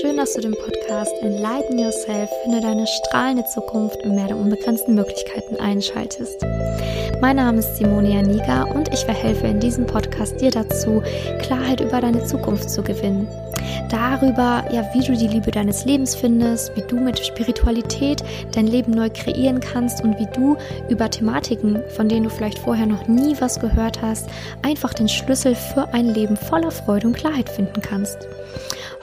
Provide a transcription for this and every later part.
schön, dass du den Podcast Enlighten Yourself, finde deine strahlende Zukunft im Meer der unbegrenzten Möglichkeiten einschaltest. Mein Name ist Simonia Niga und ich verhelfe in diesem Podcast dir dazu, Klarheit über deine Zukunft zu gewinnen. Darüber, ja, wie du die Liebe deines Lebens findest, wie du mit Spiritualität dein Leben neu kreieren kannst und wie du über Thematiken, von denen du vielleicht vorher noch nie was gehört hast, einfach den Schlüssel für ein Leben voller Freude und Klarheit finden kannst.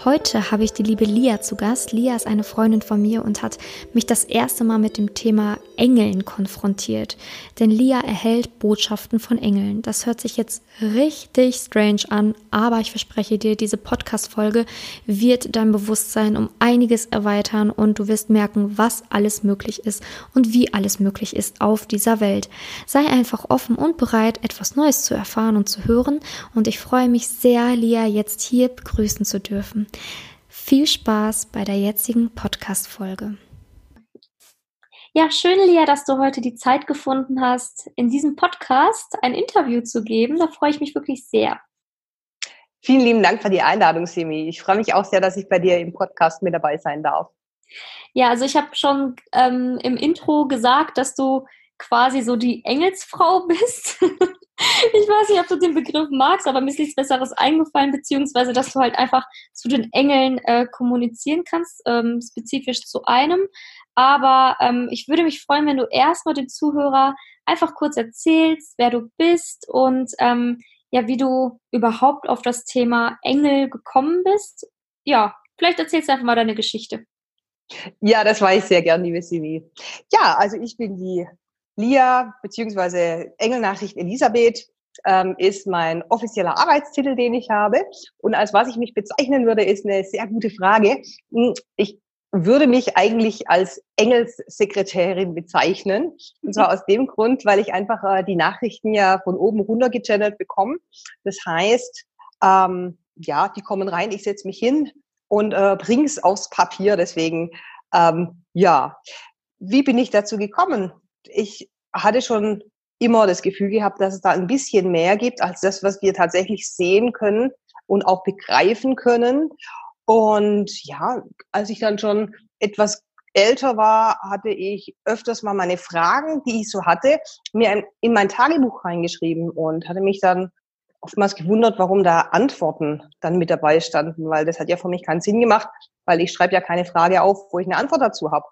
Heute habe ich die liebe Lia zu Gast. Lia ist eine Freundin von mir und hat mich das erste Mal mit dem Thema Engeln konfrontiert. Denn Lia erhält Botschaften von Engeln. Das hört sich jetzt richtig strange an, aber ich verspreche dir, diese Podcast-Folge wird dein Bewusstsein um einiges erweitern und du wirst merken, was alles möglich ist und wie alles möglich ist auf dieser Welt. Sei einfach offen und bereit, etwas Neues zu erfahren und zu hören und ich freue mich sehr, Lia jetzt hier begrüßen zu dürfen. Viel Spaß bei der jetzigen Podcast-Folge. Ja, schön, Lia, dass du heute die Zeit gefunden hast, in diesem Podcast ein Interview zu geben. Da freue ich mich wirklich sehr. Vielen lieben Dank für die Einladung, Simi. Ich freue mich auch sehr, dass ich bei dir im Podcast mit dabei sein darf. Ja, also ich habe schon ähm, im Intro gesagt, dass du quasi so die Engelsfrau bist. Ich weiß nicht, ob du den Begriff magst, aber mir ist nichts Besseres eingefallen, beziehungsweise, dass du halt einfach zu den Engeln äh, kommunizieren kannst, ähm, spezifisch zu einem. Aber ähm, ich würde mich freuen, wenn du erstmal den Zuhörer einfach kurz erzählst, wer du bist und ähm, ja, wie du überhaupt auf das Thema Engel gekommen bist. Ja, vielleicht erzählst du einfach mal deine Geschichte. Ja, das weiß ich sehr gern, liebe Simi. Ja, also ich bin die Lia beziehungsweise Engelnachricht Elisabeth ähm, ist mein offizieller Arbeitstitel, den ich habe. Und als was ich mich bezeichnen würde, ist eine sehr gute Frage. Hm, ich würde mich eigentlich als Engelssekretärin bezeichnen. Und zwar aus dem Grund, weil ich einfach äh, die Nachrichten ja von oben runter gechannelt bekomme. Das heißt, ähm, ja, die kommen rein, ich setze mich hin und äh, bring's aufs Papier. Deswegen, ähm, ja, wie bin ich dazu gekommen? Ich hatte schon immer das Gefühl gehabt, dass es da ein bisschen mehr gibt als das, was wir tatsächlich sehen können und auch begreifen können. Und ja, als ich dann schon etwas älter war, hatte ich öfters mal meine Fragen, die ich so hatte, mir in mein Tagebuch reingeschrieben und hatte mich dann oftmals gewundert, warum da Antworten dann mit dabei standen, weil das hat ja für mich keinen Sinn gemacht, weil ich schreibe ja keine Frage auf, wo ich eine Antwort dazu habe.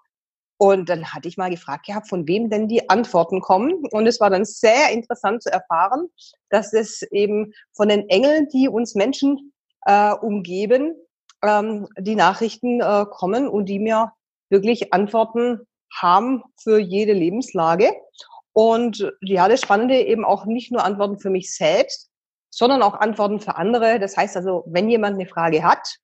Und dann hatte ich mal gefragt gehabt, von wem denn die Antworten kommen. Und es war dann sehr interessant zu erfahren, dass es eben von den Engeln, die uns Menschen äh, umgeben, ähm, die Nachrichten äh, kommen und die mir wirklich Antworten haben für jede Lebenslage. Und ja, das Spannende eben auch nicht nur Antworten für mich selbst, sondern auch Antworten für andere. Das heißt also, wenn jemand eine Frage hat,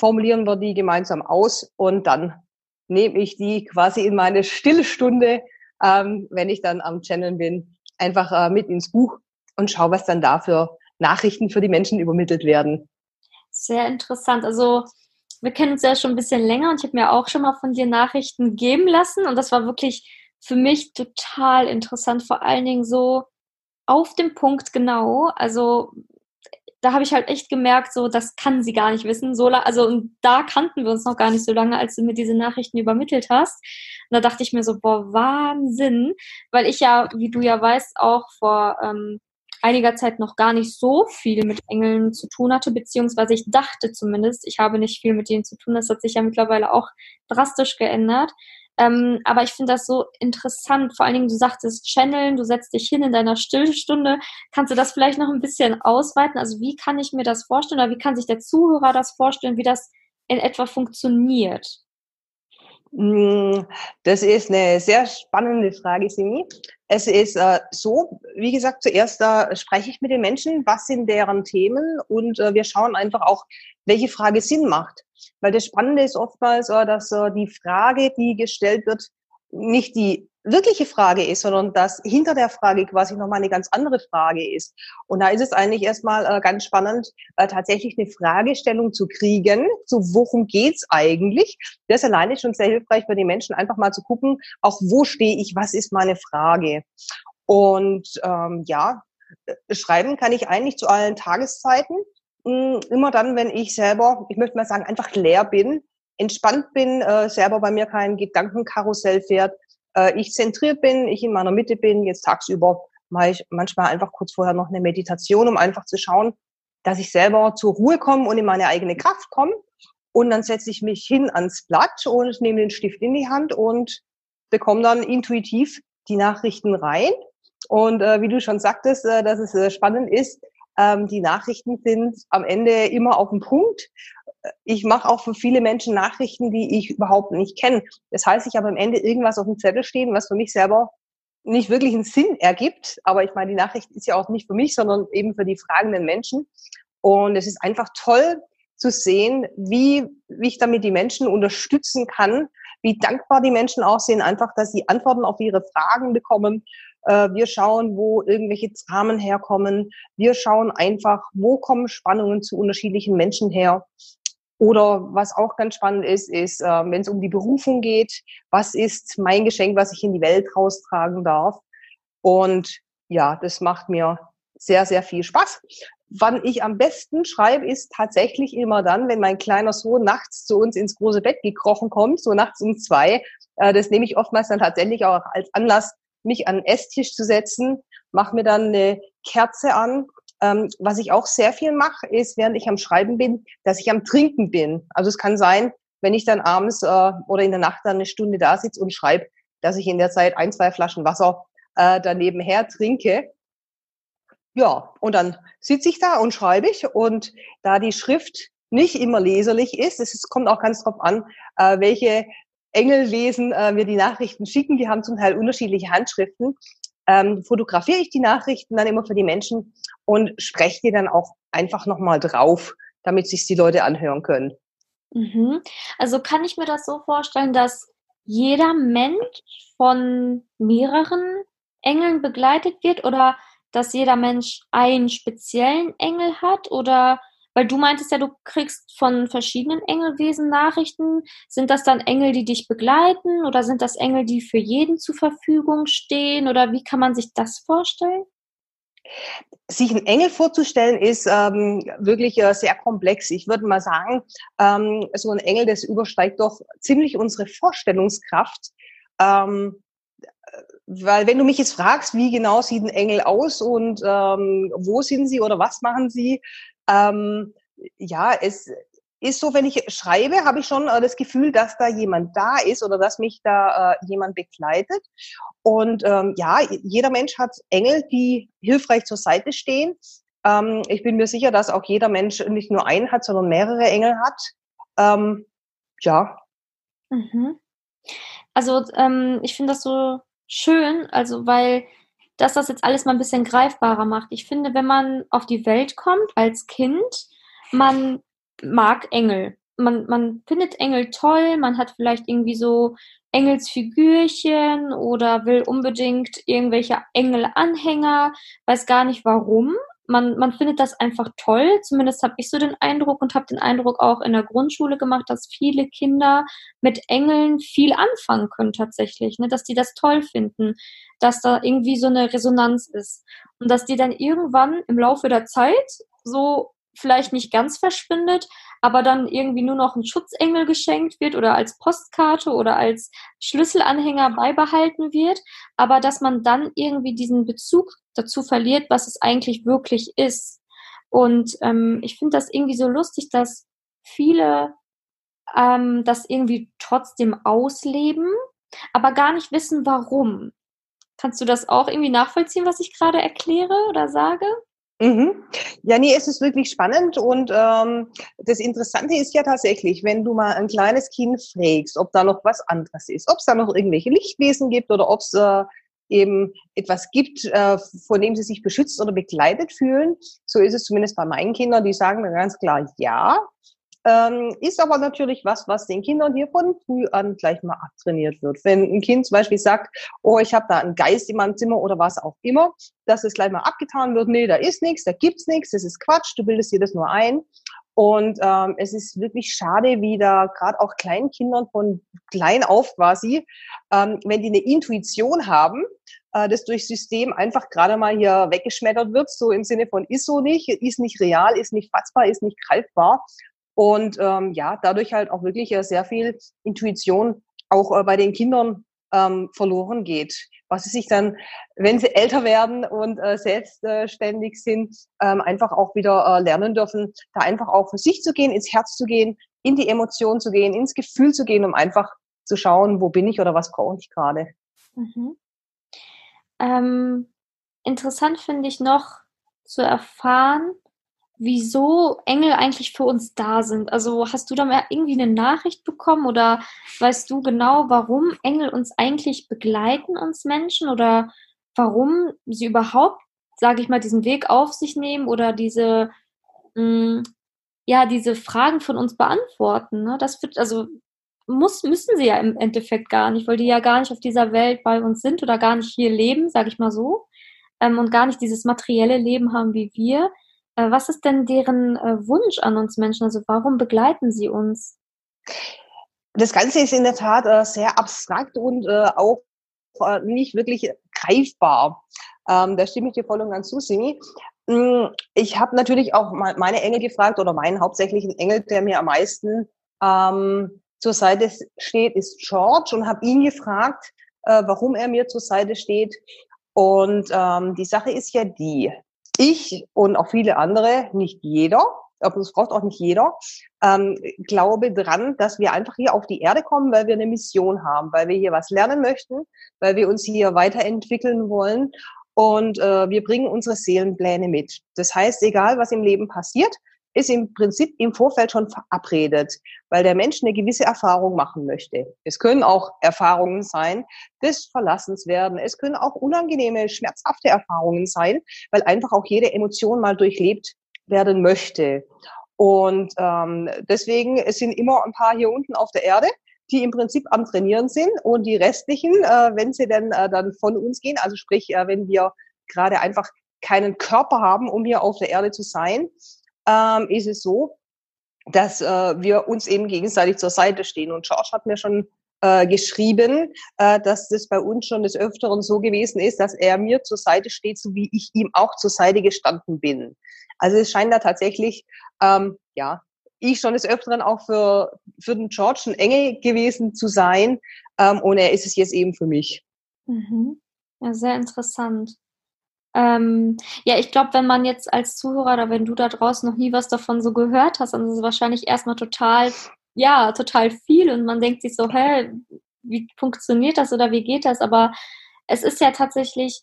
formulieren wir die gemeinsam aus und dann nehme ich die quasi in meine Stillstunde, ähm, wenn ich dann am Channel bin, einfach äh, mit ins Buch und schaue, was dann da für Nachrichten für die Menschen übermittelt werden. Sehr interessant. Also wir kennen uns ja schon ein bisschen länger und ich habe mir auch schon mal von dir Nachrichten geben lassen und das war wirklich für mich total interessant, vor allen Dingen so auf dem Punkt genau. Also da habe ich halt echt gemerkt, so, das kann sie gar nicht wissen. So, also, und da kannten wir uns noch gar nicht so lange, als du mir diese Nachrichten übermittelt hast. Und da dachte ich mir so, boah, Wahnsinn. Weil ich ja, wie du ja weißt, auch vor ähm, einiger Zeit noch gar nicht so viel mit Engeln zu tun hatte, beziehungsweise ich dachte zumindest, ich habe nicht viel mit ihnen zu tun. Das hat sich ja mittlerweile auch drastisch geändert. Ähm, aber ich finde das so interessant. Vor allen Dingen, du sagtest Channeln, du setzt dich hin in deiner Stillstunde. Kannst du das vielleicht noch ein bisschen ausweiten? Also wie kann ich mir das vorstellen oder wie kann sich der Zuhörer das vorstellen, wie das in etwa funktioniert? Hm, das ist eine sehr spannende Frage, Simi. Es ist äh, so, wie gesagt, zuerst äh, spreche ich mit den Menschen, was sind deren Themen und äh, wir schauen einfach auch, welche Frage Sinn macht. Weil das Spannende ist oftmals, äh, dass äh, die Frage, die gestellt wird, nicht die wirkliche Frage ist, sondern dass hinter der Frage quasi nochmal eine ganz andere Frage ist. Und da ist es eigentlich erstmal äh, ganz spannend, tatsächlich eine Fragestellung zu kriegen, so worum geht's eigentlich. Das alleine ist schon sehr hilfreich für die Menschen, einfach mal zu gucken, auch wo stehe ich, was ist meine Frage. Und ähm, ja, schreiben kann ich eigentlich zu allen Tageszeiten. mh, immer dann, wenn ich selber, ich möchte mal sagen, einfach leer bin, entspannt bin, äh, selber bei mir kein Gedankenkarussell fährt, äh, ich zentriert bin, ich in meiner Mitte bin, jetzt tagsüber mache ich manchmal einfach kurz vorher noch eine Meditation, um einfach zu schauen, dass ich selber zur Ruhe komme und in meine eigene Kraft komme. Und dann setze ich mich hin ans Blatt und nehme den Stift in die Hand und bekomme dann intuitiv die Nachrichten rein. Und äh, wie du schon sagtest, äh, dass es äh, spannend ist, ähm, die Nachrichten sind am Ende immer auf den Punkt. Ich mache auch für viele Menschen Nachrichten, die ich überhaupt nicht kenne. Das heißt, ich habe am Ende irgendwas auf dem Zettel stehen, was für mich selber nicht wirklich einen Sinn ergibt. Aber ich meine, die Nachricht ist ja auch nicht für mich, sondern eben für die fragenden Menschen. Und es ist einfach toll zu sehen, wie, wie ich damit die Menschen unterstützen kann, wie dankbar die Menschen auch sind, einfach, dass sie Antworten auf ihre Fragen bekommen. Äh, wir schauen, wo irgendwelche Dramen herkommen. Wir schauen einfach, wo kommen Spannungen zu unterschiedlichen Menschen her. Oder was auch ganz spannend ist, ist, äh, wenn es um die Berufung geht, was ist mein Geschenk, was ich in die Welt raustragen darf? Und ja, das macht mir sehr, sehr viel Spaß. Wann ich am besten schreibe, ist tatsächlich immer dann, wenn mein kleiner Sohn nachts zu uns ins große Bett gekrochen kommt, so nachts um zwei. Äh, das nehme ich oftmals dann tatsächlich auch als Anlass, mich an den Esstisch zu setzen, mache mir dann eine Kerze an ähm, was ich auch sehr viel mache, ist, während ich am Schreiben bin, dass ich am Trinken bin. Also es kann sein, wenn ich dann abends äh, oder in der Nacht dann eine Stunde da sitze und schreibe, dass ich in der Zeit ein, zwei Flaschen Wasser äh, daneben her trinke. Ja, und dann sitze ich da und schreibe ich. Und da die Schrift nicht immer leserlich ist, es kommt auch ganz drauf an, äh, welche Engelwesen äh, mir die Nachrichten schicken. Die haben zum Teil unterschiedliche Handschriften ähm, fotografiere ich die Nachrichten dann immer für die Menschen und spreche die dann auch einfach nochmal drauf, damit sich die Leute anhören können. Mhm. Also kann ich mir das so vorstellen, dass jeder Mensch von mehreren Engeln begleitet wird oder dass jeder Mensch einen speziellen Engel hat oder weil du meintest ja, du kriegst von verschiedenen Engelwesen Nachrichten. Sind das dann Engel, die dich begleiten oder sind das Engel, die für jeden zur Verfügung stehen oder wie kann man sich das vorstellen? Sich einen Engel vorzustellen ist ähm, wirklich äh, sehr komplex. Ich würde mal sagen, ähm, so ein Engel, das übersteigt doch ziemlich unsere Vorstellungskraft. Ähm, weil wenn du mich jetzt fragst, wie genau sieht ein Engel aus und ähm, wo sind sie oder was machen sie, ähm, ja, es ist so, wenn ich schreibe, habe ich schon äh, das Gefühl, dass da jemand da ist oder dass mich da äh, jemand begleitet. Und ähm, ja, jeder Mensch hat Engel, die hilfreich zur Seite stehen. Ähm, ich bin mir sicher, dass auch jeder Mensch nicht nur einen hat, sondern mehrere Engel hat. Ähm, ja. Mhm. Also ähm, ich finde das so schön, also weil dass das jetzt alles mal ein bisschen greifbarer macht. Ich finde, wenn man auf die Welt kommt als Kind, man mag Engel. Man, man findet Engel toll, man hat vielleicht irgendwie so Engelsfigürchen oder will unbedingt irgendwelche Engelanhänger, weiß gar nicht warum, man, man findet das einfach toll. Zumindest habe ich so den Eindruck und habe den Eindruck auch in der Grundschule gemacht, dass viele Kinder mit Engeln viel anfangen können tatsächlich, ne? dass die das toll finden, dass da irgendwie so eine Resonanz ist und dass die dann irgendwann im Laufe der Zeit so vielleicht nicht ganz verschwindet, aber dann irgendwie nur noch ein Schutzengel geschenkt wird oder als Postkarte oder als Schlüsselanhänger beibehalten wird, aber dass man dann irgendwie diesen Bezug dazu verliert, was es eigentlich wirklich ist. Und ähm, ich finde das irgendwie so lustig, dass viele ähm, das irgendwie trotzdem ausleben, aber gar nicht wissen, warum. Kannst du das auch irgendwie nachvollziehen, was ich gerade erkläre oder sage? Mhm. Ja, nee, es ist wirklich spannend und ähm, das Interessante ist ja tatsächlich, wenn du mal ein kleines Kind fragst, ob da noch was anderes ist, ob es da noch irgendwelche Lichtwesen gibt oder ob es äh, eben etwas gibt, äh, von dem sie sich beschützt oder begleitet fühlen. So ist es zumindest bei meinen Kindern, die sagen mir ganz klar ja. Ähm, ist aber natürlich was, was den Kindern hier von früh an gleich mal abtrainiert wird. Wenn ein Kind zum Beispiel sagt, oh, ich habe da einen Geist in meinem Zimmer oder was auch immer, dass es gleich mal abgetan wird, nee, da ist nichts, da gibt's nichts, das ist Quatsch, du bildest dir das nur ein. Und ähm, es ist wirklich schade, wie da gerade auch kleinen Kindern von klein auf quasi, ähm, wenn die eine Intuition haben, äh, das durch System einfach gerade mal hier weggeschmettert wird, so im Sinne von ist so nicht, ist nicht real, ist nicht fassbar, ist nicht greifbar. Und ähm, ja, dadurch halt auch wirklich äh, sehr viel Intuition auch äh, bei den Kindern ähm, verloren geht. Was sie sich dann, wenn sie älter werden und äh, selbstständig sind, ähm, einfach auch wieder äh, lernen dürfen, da einfach auch für sich zu gehen, ins Herz zu gehen, in die Emotion zu gehen, ins Gefühl zu gehen, um einfach zu schauen, wo bin ich oder was brauche ich gerade. Mhm. Ähm, interessant finde ich noch zu erfahren, wieso Engel eigentlich für uns da sind. Also hast du da mal irgendwie eine Nachricht bekommen oder weißt du genau, warum Engel uns eigentlich begleiten, uns Menschen oder warum sie überhaupt, sage ich mal, diesen Weg auf sich nehmen oder diese, mh, hm, ja, diese Fragen von uns beantworten. Ne? Das wird, also muss, müssen sie ja im Endeffekt gar nicht, weil die ja gar nicht auf dieser Welt bei uns sind oder gar nicht hier leben, sage ich mal so, ähm, und gar nicht dieses materielle Leben haben wie wir. Äh, was ist denn deren äh, Wunsch an uns Menschen? Also warum begleiten sie uns? Das Ganze ist in der Tat äh, sehr abstrakt und auch nicht wirklich greifbar. Ähm, da stimme ich dir voll und ganz zu, Simi. Mm, ich habe natürlich auch meine Engel gefragt oder meinen hauptsächlichen Engel, der mir am meisten ähm, zur Seite steht, ist George und habe ihn gefragt, äh, warum er mir zur Seite steht. Und ähm, die Sache ist ja die, ich und auch viele andere, nicht jeder, aber es braucht auch nicht jeder, ähm, glaube dran, dass wir einfach hier auf die Erde kommen, weil wir eine Mission haben, weil wir hier was lernen möchten, weil wir uns hier weiterentwickeln wollen und äh, wir bringen unsere Seelenpläne mit. Das heißt, egal was im Leben passiert, ist im Prinzip im Vorfeld schon verabredet, weil der Mensch eine gewisse Erfahrung machen möchte. Es können auch Erfahrungen sein des Verlassens werden. Es können auch unangenehme, schmerzhafte Erfahrungen sein, weil einfach auch jede Emotion mal durchlebt werden möchte. Und ähm, deswegen es sind immer ein paar hier unten auf der Erde, die im Prinzip am Trainieren sind und die restlichen, äh, wenn sie denn äh, dann von uns gehen, also sprich, äh, wenn wir gerade einfach keinen Körper haben, um hier auf der Erde zu sein, ähm, ist es so, dass äh, wir uns eben gegenseitig zur Seite stehen. Und George hat mir schon äh, geschrieben, äh, dass das bei uns schon des Öfteren so gewesen ist, dass er mir zur Seite steht, so wie ich ihm auch zur Seite gestanden bin. Also es scheint da tatsächlich, ähm, ja, ich schon des Öfteren auch für, für den George ein Engel gewesen zu sein. Ähm, und er ist es jetzt eben für mich. Mhm. Ja, sehr interessant. Ähm, ja, ich glaube, wenn man jetzt als Zuhörer oder wenn du da draußen noch nie was davon so gehört hast, dann ist es wahrscheinlich erstmal total, ja, total viel und man denkt sich so, hä, wie funktioniert das oder wie geht das? Aber es ist ja tatsächlich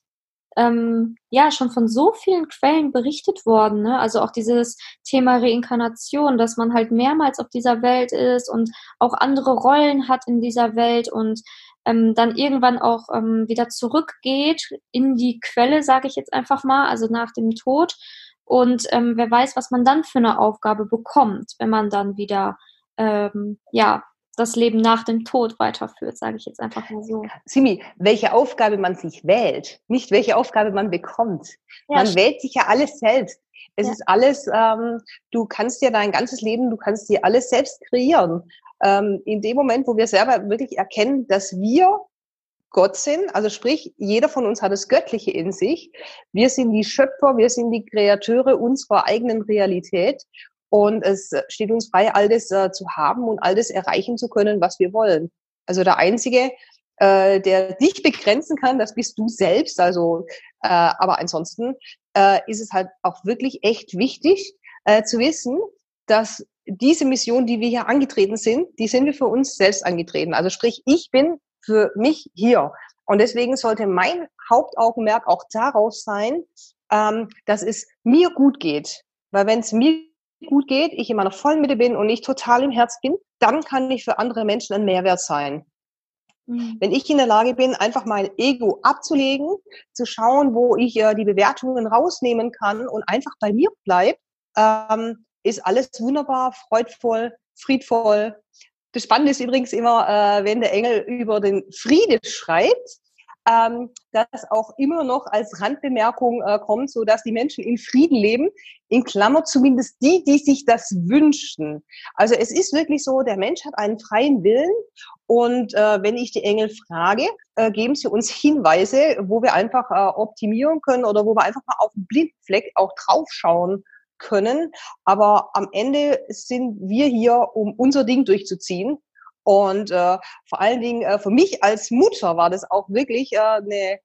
ähm, ja schon von so vielen Quellen berichtet worden. Ne? Also auch dieses Thema Reinkarnation, dass man halt mehrmals auf dieser Welt ist und auch andere Rollen hat in dieser Welt und ähm, dann irgendwann auch ähm, wieder zurückgeht in die Quelle, sage ich jetzt einfach mal, also nach dem Tod. Und ähm, wer weiß, was man dann für eine Aufgabe bekommt, wenn man dann wieder ähm, ja das Leben nach dem Tod weiterführt, sage ich jetzt einfach mal so. Simi, welche Aufgabe man sich wählt, nicht welche Aufgabe man bekommt. Ja, man wählt sich ja alles selbst. Es ja. ist alles, ähm, du kannst dir dein ganzes Leben, du kannst dir alles selbst kreieren ähm, in dem Moment, wo wir selber wirklich erkennen, dass wir Gott sind, also sprich, jeder von uns hat das Göttliche in sich. Wir sind die Schöpfer, wir sind die Kreateure unserer eigenen Realität und es steht uns frei, all das äh, zu haben und all das erreichen zu können, was wir wollen. Also der Einzige, äh, der dich begrenzen kann, das bist du selbst. Also, äh, aber ansonsten äh, ist es halt auch wirklich echt wichtig äh, zu wissen, dass diese Mission, die wir hier angetreten sind, die sind wir für uns selbst angetreten. Also sprich, ich bin für mich hier. Und deswegen sollte mein Hauptaugenmerk auch darauf sein, ähm, dass es mir gut geht. Weil wenn es mir gut geht, ich in meiner vollen Mitte bin und ich total im Herz bin, dann kann ich für andere Menschen ein Mehrwert sein. Mhm. Wenn ich in der Lage bin, einfach mein Ego abzulegen, zu schauen, wo ich äh, die Bewertungen rausnehmen kann und einfach bei mir bleibe, ähm, ist alles wunderbar, freudvoll, friedvoll. Das Spannende ist übrigens immer, äh, wenn der Engel über den Friede schreibt, ähm, das auch immer noch als Randbemerkung äh, kommt, so dass die Menschen in Frieden leben. In Klammer zumindest die, die sich das wünschen. Also es ist wirklich so, der Mensch hat einen freien Willen und äh, wenn ich die Engel frage, äh, geben sie uns Hinweise, wo wir einfach äh, optimieren können oder wo wir einfach mal auf den Blindfleck auch draufschauen können. Aber am Ende sind wir hier, um unser Ding durchzuziehen. Und äh, vor allen Dingen äh, für mich als Mutter war das auch wirklich äh, eine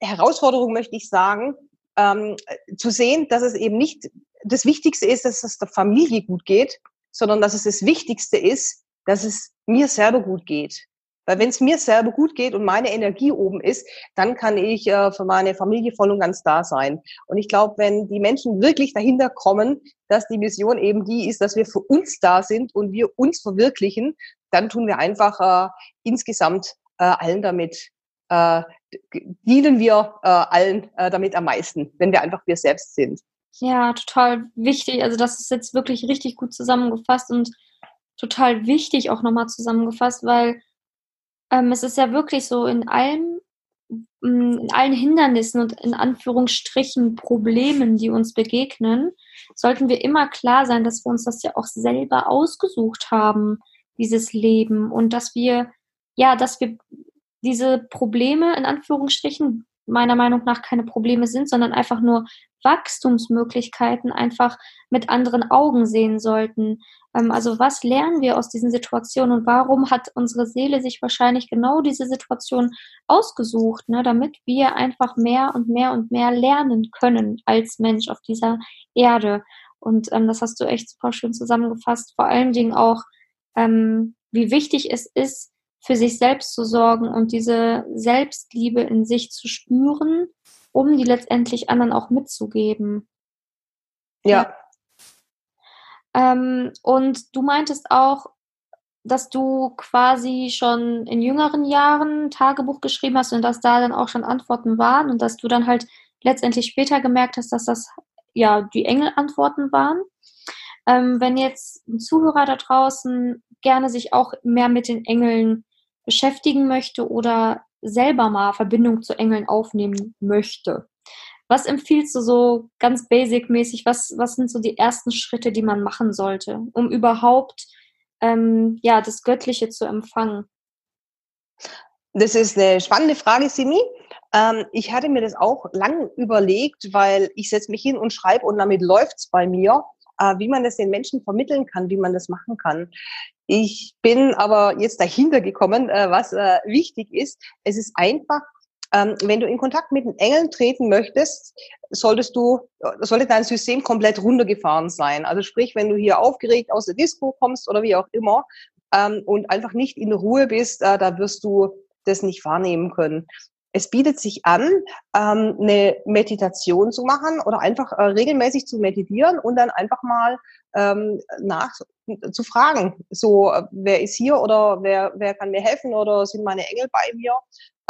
Herausforderung, möchte ich sagen, ähm, zu sehen, dass es eben nicht das Wichtigste ist, dass es der Familie gut geht, sondern dass es das Wichtigste ist, dass es mir selber gut geht. Weil wenn es mir selber gut geht und meine Energie oben ist, dann kann ich äh, für meine Familie voll und ganz da sein. Und ich glaube, wenn die Menschen wirklich dahinter kommen, dass die Mission eben die ist, dass wir für uns da sind und wir uns verwirklichen, dann tun wir einfach äh, insgesamt äh, allen damit, äh, dienen wir äh, allen äh, damit am meisten, wenn wir einfach wir selbst sind. Ja, total wichtig. Also das ist jetzt wirklich richtig gut zusammengefasst und total wichtig auch nochmal zusammengefasst, weil ähm, es ist ja wirklich so in allem, mm, in allen Hindernissen und in Anführungsstrichen Problemen, die uns begegnen, sollten wir immer klar sein, dass wir uns das ja auch selber ausgesucht haben, dieses Leben. Und dass wir, ja, dass wir diese Probleme in Anführungsstrichen meiner Meinung nach keine Probleme sind, sondern einfach nur Wachstumsmöglichkeiten einfach mit anderen Augen sehen sollten. Ähm, also was lernen wir aus diesen Situationen und warum hat unsere Seele sich wahrscheinlich genau diese Situation ausgesucht, ne, damit wir einfach mehr und mehr und mehr lernen können als Mensch auf dieser Erde. Und ähm, das hast du echt super schön zusammengefasst. Vor allen Dingen auch, ähm, wie wichtig es ist, für sich selbst zu sorgen und diese Selbstliebe in sich zu spüren, um die letztendlich anderen auch mitzugeben. Ja. Ähm, und du meintest auch, dass du quasi schon in jüngeren Jahren Tagebuch geschrieben hast und dass da dann auch schon Antworten waren und dass du dann halt letztendlich später gemerkt hast, dass das ja die Engel-Antworten waren. Ähm, wenn jetzt ein Zuhörer da draußen gerne sich auch mehr mit den Engeln beschäftigen möchte oder selber mal Verbindung zu Engeln aufnehmen möchte. Was empfiehlst du so ganz basic-mäßig? Was, was sind so die ersten Schritte, die man machen sollte, um überhaupt ähm, ja, das Göttliche zu empfangen? Das ist eine spannende Frage, Simi. Ähm, ich hatte mir das auch lang überlegt, weil ich setze mich hin und schreibe und damit läuft's bei mir, äh, wie man das den Menschen vermitteln kann, wie man das machen kann. Ich bin aber jetzt dahinter gekommen, äh, was äh, wichtig ist. Es ist einfach, ähm, wenn du in Kontakt mit den Engeln treten möchtest, solltest du, sollte dein System komplett runtergefahren sein. Also sprich, wenn du hier aufgeregt aus der Disco kommst oder wie auch immer ähm, und einfach nicht in Ruhe bist, äh, da wirst du das nicht wahrnehmen können es bietet sich an, ähm, eine Meditation zu machen oder einfach äh, regelmäßig zu meditieren und dann einfach mal ähm, nach zu fragen, so äh, wer ist hier oder wer wer kann mir helfen oder sind meine Engel bei mir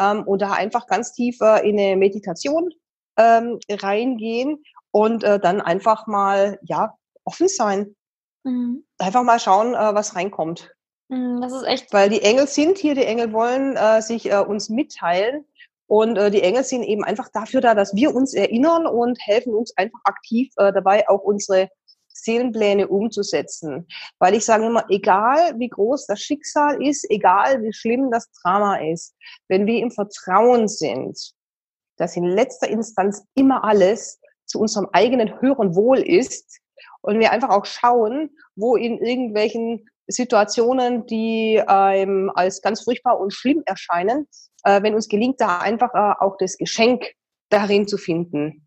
ähm, und da einfach ganz tief äh, in eine Meditation ähm, reingehen und äh, dann einfach mal ja offen sein, mhm. einfach mal schauen, äh, was reinkommt. Mhm, das ist echt. Weil die Engel sind hier, die Engel wollen äh, sich äh, uns mitteilen und äh, die Engel sind eben einfach dafür da, dass wir uns erinnern und helfen uns einfach aktiv äh, dabei, auch unsere Seelenpläne umzusetzen. Weil ich sage immer, egal wie groß das Schicksal ist, egal wie schlimm das Drama ist, wenn wir im Vertrauen sind, dass in letzter Instanz immer alles zu unserem eigenen höheren Wohl ist und wir einfach auch schauen, wo in irgendwelchen Situationen, die einem als ganz furchtbar und schlimm erscheinen, äh, wenn uns gelingt, da einfach äh, auch das Geschenk darin zu finden.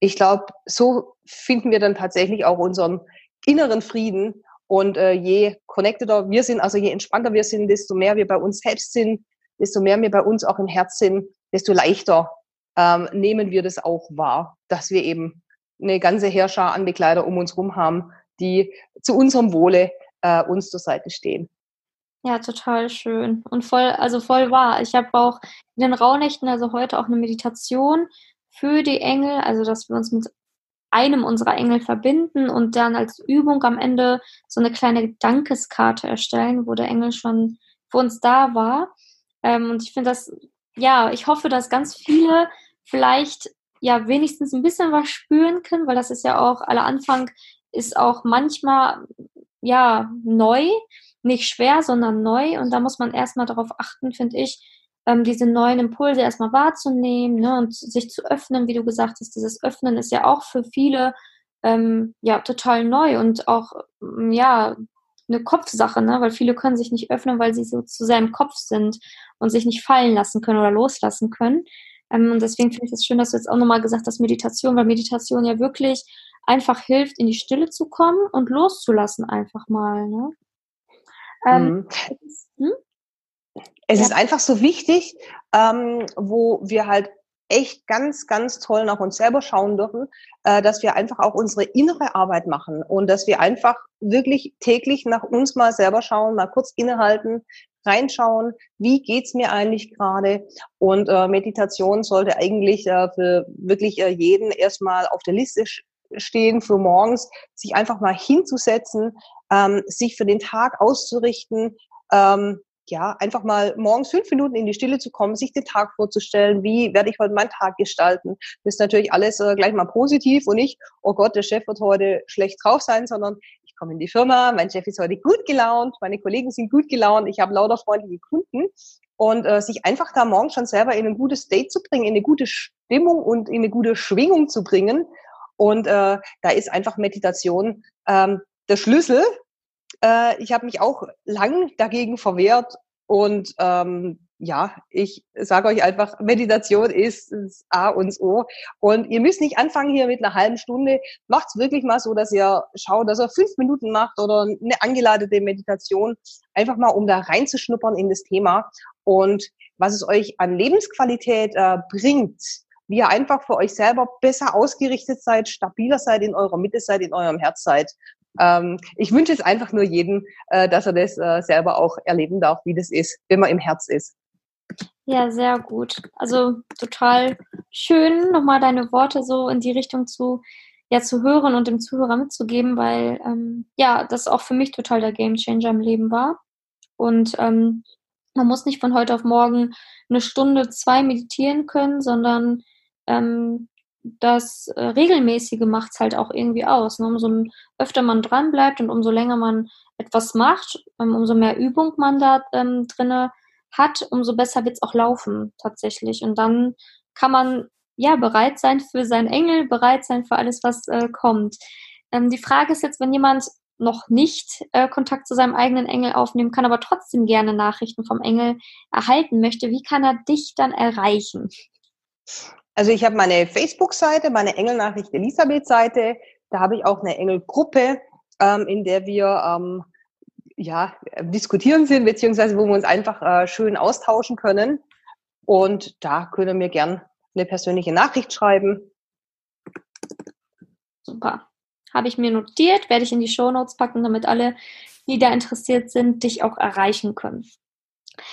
Ich glaube, so finden wir dann tatsächlich auch unseren inneren Frieden. Und äh, je connecteder wir sind, also je entspannter wir sind, desto mehr wir bei uns selbst sind, desto mehr wir bei uns auch im Herz sind, desto leichter ähm, nehmen wir das auch wahr, dass wir eben eine ganze Herrscher an Begleiter um uns herum haben, die zu unserem Wohle äh, uns zur Seite stehen. Ja, total schön und voll, also voll wahr. Ich habe auch in den Rauhnächten, also heute auch eine Meditation für die Engel, also dass wir uns mit einem unserer Engel verbinden und dann als Übung am Ende so eine kleine Dankeskarte erstellen, wo der Engel schon für uns da war. Ähm, und ich finde das ja, ich hoffe, dass ganz viele vielleicht ja wenigstens ein bisschen was spüren können, weil das ist ja auch, aller Anfang ist auch manchmal ja neu, nicht schwer, sondern neu und da muss man erstmal darauf achten, finde ich, ähm, diese neuen Impulse erstmal wahrzunehmen ne, und sich zu öffnen, wie du gesagt hast. Dieses Öffnen ist ja auch für viele ähm, ja total neu und auch mm, ja eine Kopfsache, ne? weil viele können sich nicht öffnen, weil sie so zu sehr im Kopf sind und sich nicht fallen lassen können oder loslassen können. Ähm, und deswegen finde ich es schön, dass du jetzt auch nochmal gesagt hast, Meditation, weil Meditation ja wirklich einfach hilft, in die Stille zu kommen und loszulassen einfach mal. Ne? Ähm, mhm. hm? Es ja. ist einfach so wichtig, ähm, wo wir halt echt ganz, ganz toll nach uns selber schauen dürfen, äh, dass wir einfach auch unsere innere Arbeit machen und dass wir einfach wirklich täglich nach uns mal selber schauen, mal kurz innehalten, reinschauen, wie geht's mir eigentlich gerade? Und äh, Meditation sollte eigentlich äh, für wirklich äh, jeden erstmal auf der Liste stehen, für morgens, sich einfach mal hinzusetzen, ähm, sich für den Tag auszurichten, ähm, ja, einfach mal morgens fünf Minuten in die Stille zu kommen, sich den Tag vorzustellen, wie werde ich heute meinen Tag gestalten. Das ist natürlich alles äh, gleich mal positiv und nicht, oh Gott, der Chef wird heute schlecht drauf sein, sondern ich komme in die Firma, mein Chef ist heute gut gelaunt, meine Kollegen sind gut gelaunt, ich habe lauter freundliche Kunden und äh, sich einfach da morgens schon selber in ein gutes State zu bringen, in eine gute Stimmung und in eine gute Schwingung zu bringen. Und äh, da ist einfach Meditation ähm, der Schlüssel, äh, ich habe mich auch lang dagegen verwehrt und ähm, ja, ich sage euch einfach, Meditation ist das A und O. Und ihr müsst nicht anfangen hier mit einer halben Stunde. Macht's wirklich mal so, dass ihr schaut, dass ihr fünf Minuten macht oder eine angeladene Meditation, einfach mal, um da reinzuschnuppern in das Thema und was es euch an Lebensqualität äh, bringt, wie ihr einfach für euch selber besser ausgerichtet seid, stabiler seid in eurer Mitte seid, in eurem Herz seid. Ähm, ich wünsche es einfach nur jedem, äh, dass er das äh, selber auch erleben darf, wie das ist, wenn man im Herz ist. Ja, sehr gut. Also total schön, nochmal deine Worte so in die Richtung zu, ja, zu hören und dem Zuhörer mitzugeben, weil ähm, ja, das auch für mich total der Gamechanger im Leben war. Und ähm, man muss nicht von heute auf morgen eine Stunde, zwei meditieren können, sondern ähm, das äh, Regelmäßige macht es halt auch irgendwie aus. Ne? Umso öfter man dran bleibt und umso länger man etwas macht, ähm, umso mehr Übung man da ähm, drinne hat, umso besser wird es auch laufen tatsächlich. Und dann kann man ja bereit sein für seinen Engel, bereit sein für alles, was äh, kommt. Ähm, die Frage ist jetzt, wenn jemand noch nicht äh, Kontakt zu seinem eigenen Engel aufnehmen kann, aber trotzdem gerne Nachrichten vom Engel erhalten möchte, wie kann er dich dann erreichen? Also ich habe meine Facebook-Seite, meine Engelnachricht Elisabeth-Seite. Da habe ich auch eine Engelgruppe, ähm, in der wir ähm, ja diskutieren sind, beziehungsweise wo wir uns einfach äh, schön austauschen können. Und da können wir gern eine persönliche Nachricht schreiben. Super. Habe ich mir notiert, werde ich in die Show Notes packen, damit alle, die da interessiert sind, dich auch erreichen können.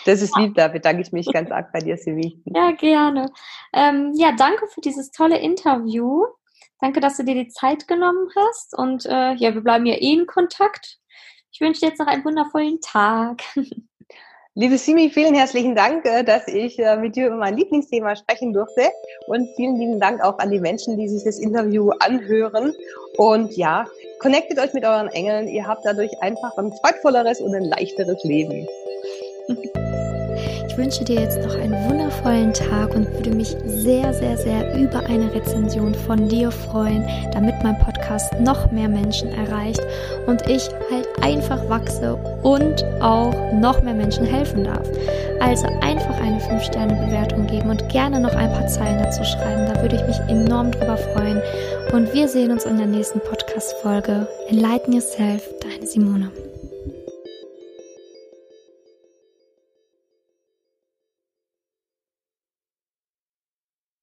Das ist lieb, da bedanke ich mich ganz arg bei dir, Sivi. Ja, gerne. Ähm, ja, danke für dieses tolle Interview. Danke, dass du dir die Zeit genommen hast. Und äh, ja, wir bleiben ja eh in Kontakt. Ich wünsche dir jetzt noch einen wundervollen Tag. Liebe Simi, vielen herzlichen Dank, äh, dass ich äh, mit dir über mein Lieblingsthema sprechen durfte. Und vielen lieben Dank auch an die Menschen, die sich das Interview anhören. Und ja, connectet euch mit euren Engeln. Ihr habt dadurch einfach ein freudvolleres und ein leichteres Leben. Ich wünsche dir jetzt noch einen wundervollen Tag und würde mich sehr, sehr, sehr über eine Rezension von dir freuen, damit mein Podcast noch mehr Menschen erreicht und ich halt einfach wachse und auch noch mehr Menschen helfen darf. Also einfach eine 5-Sterne-Bewertung geben und gerne noch ein paar Zeilen dazu schreiben. Da würde ich mich enorm drüber freuen. Und wir sehen uns in der nächsten Podcast-Folge. Enlighten Yourself, deine Simone.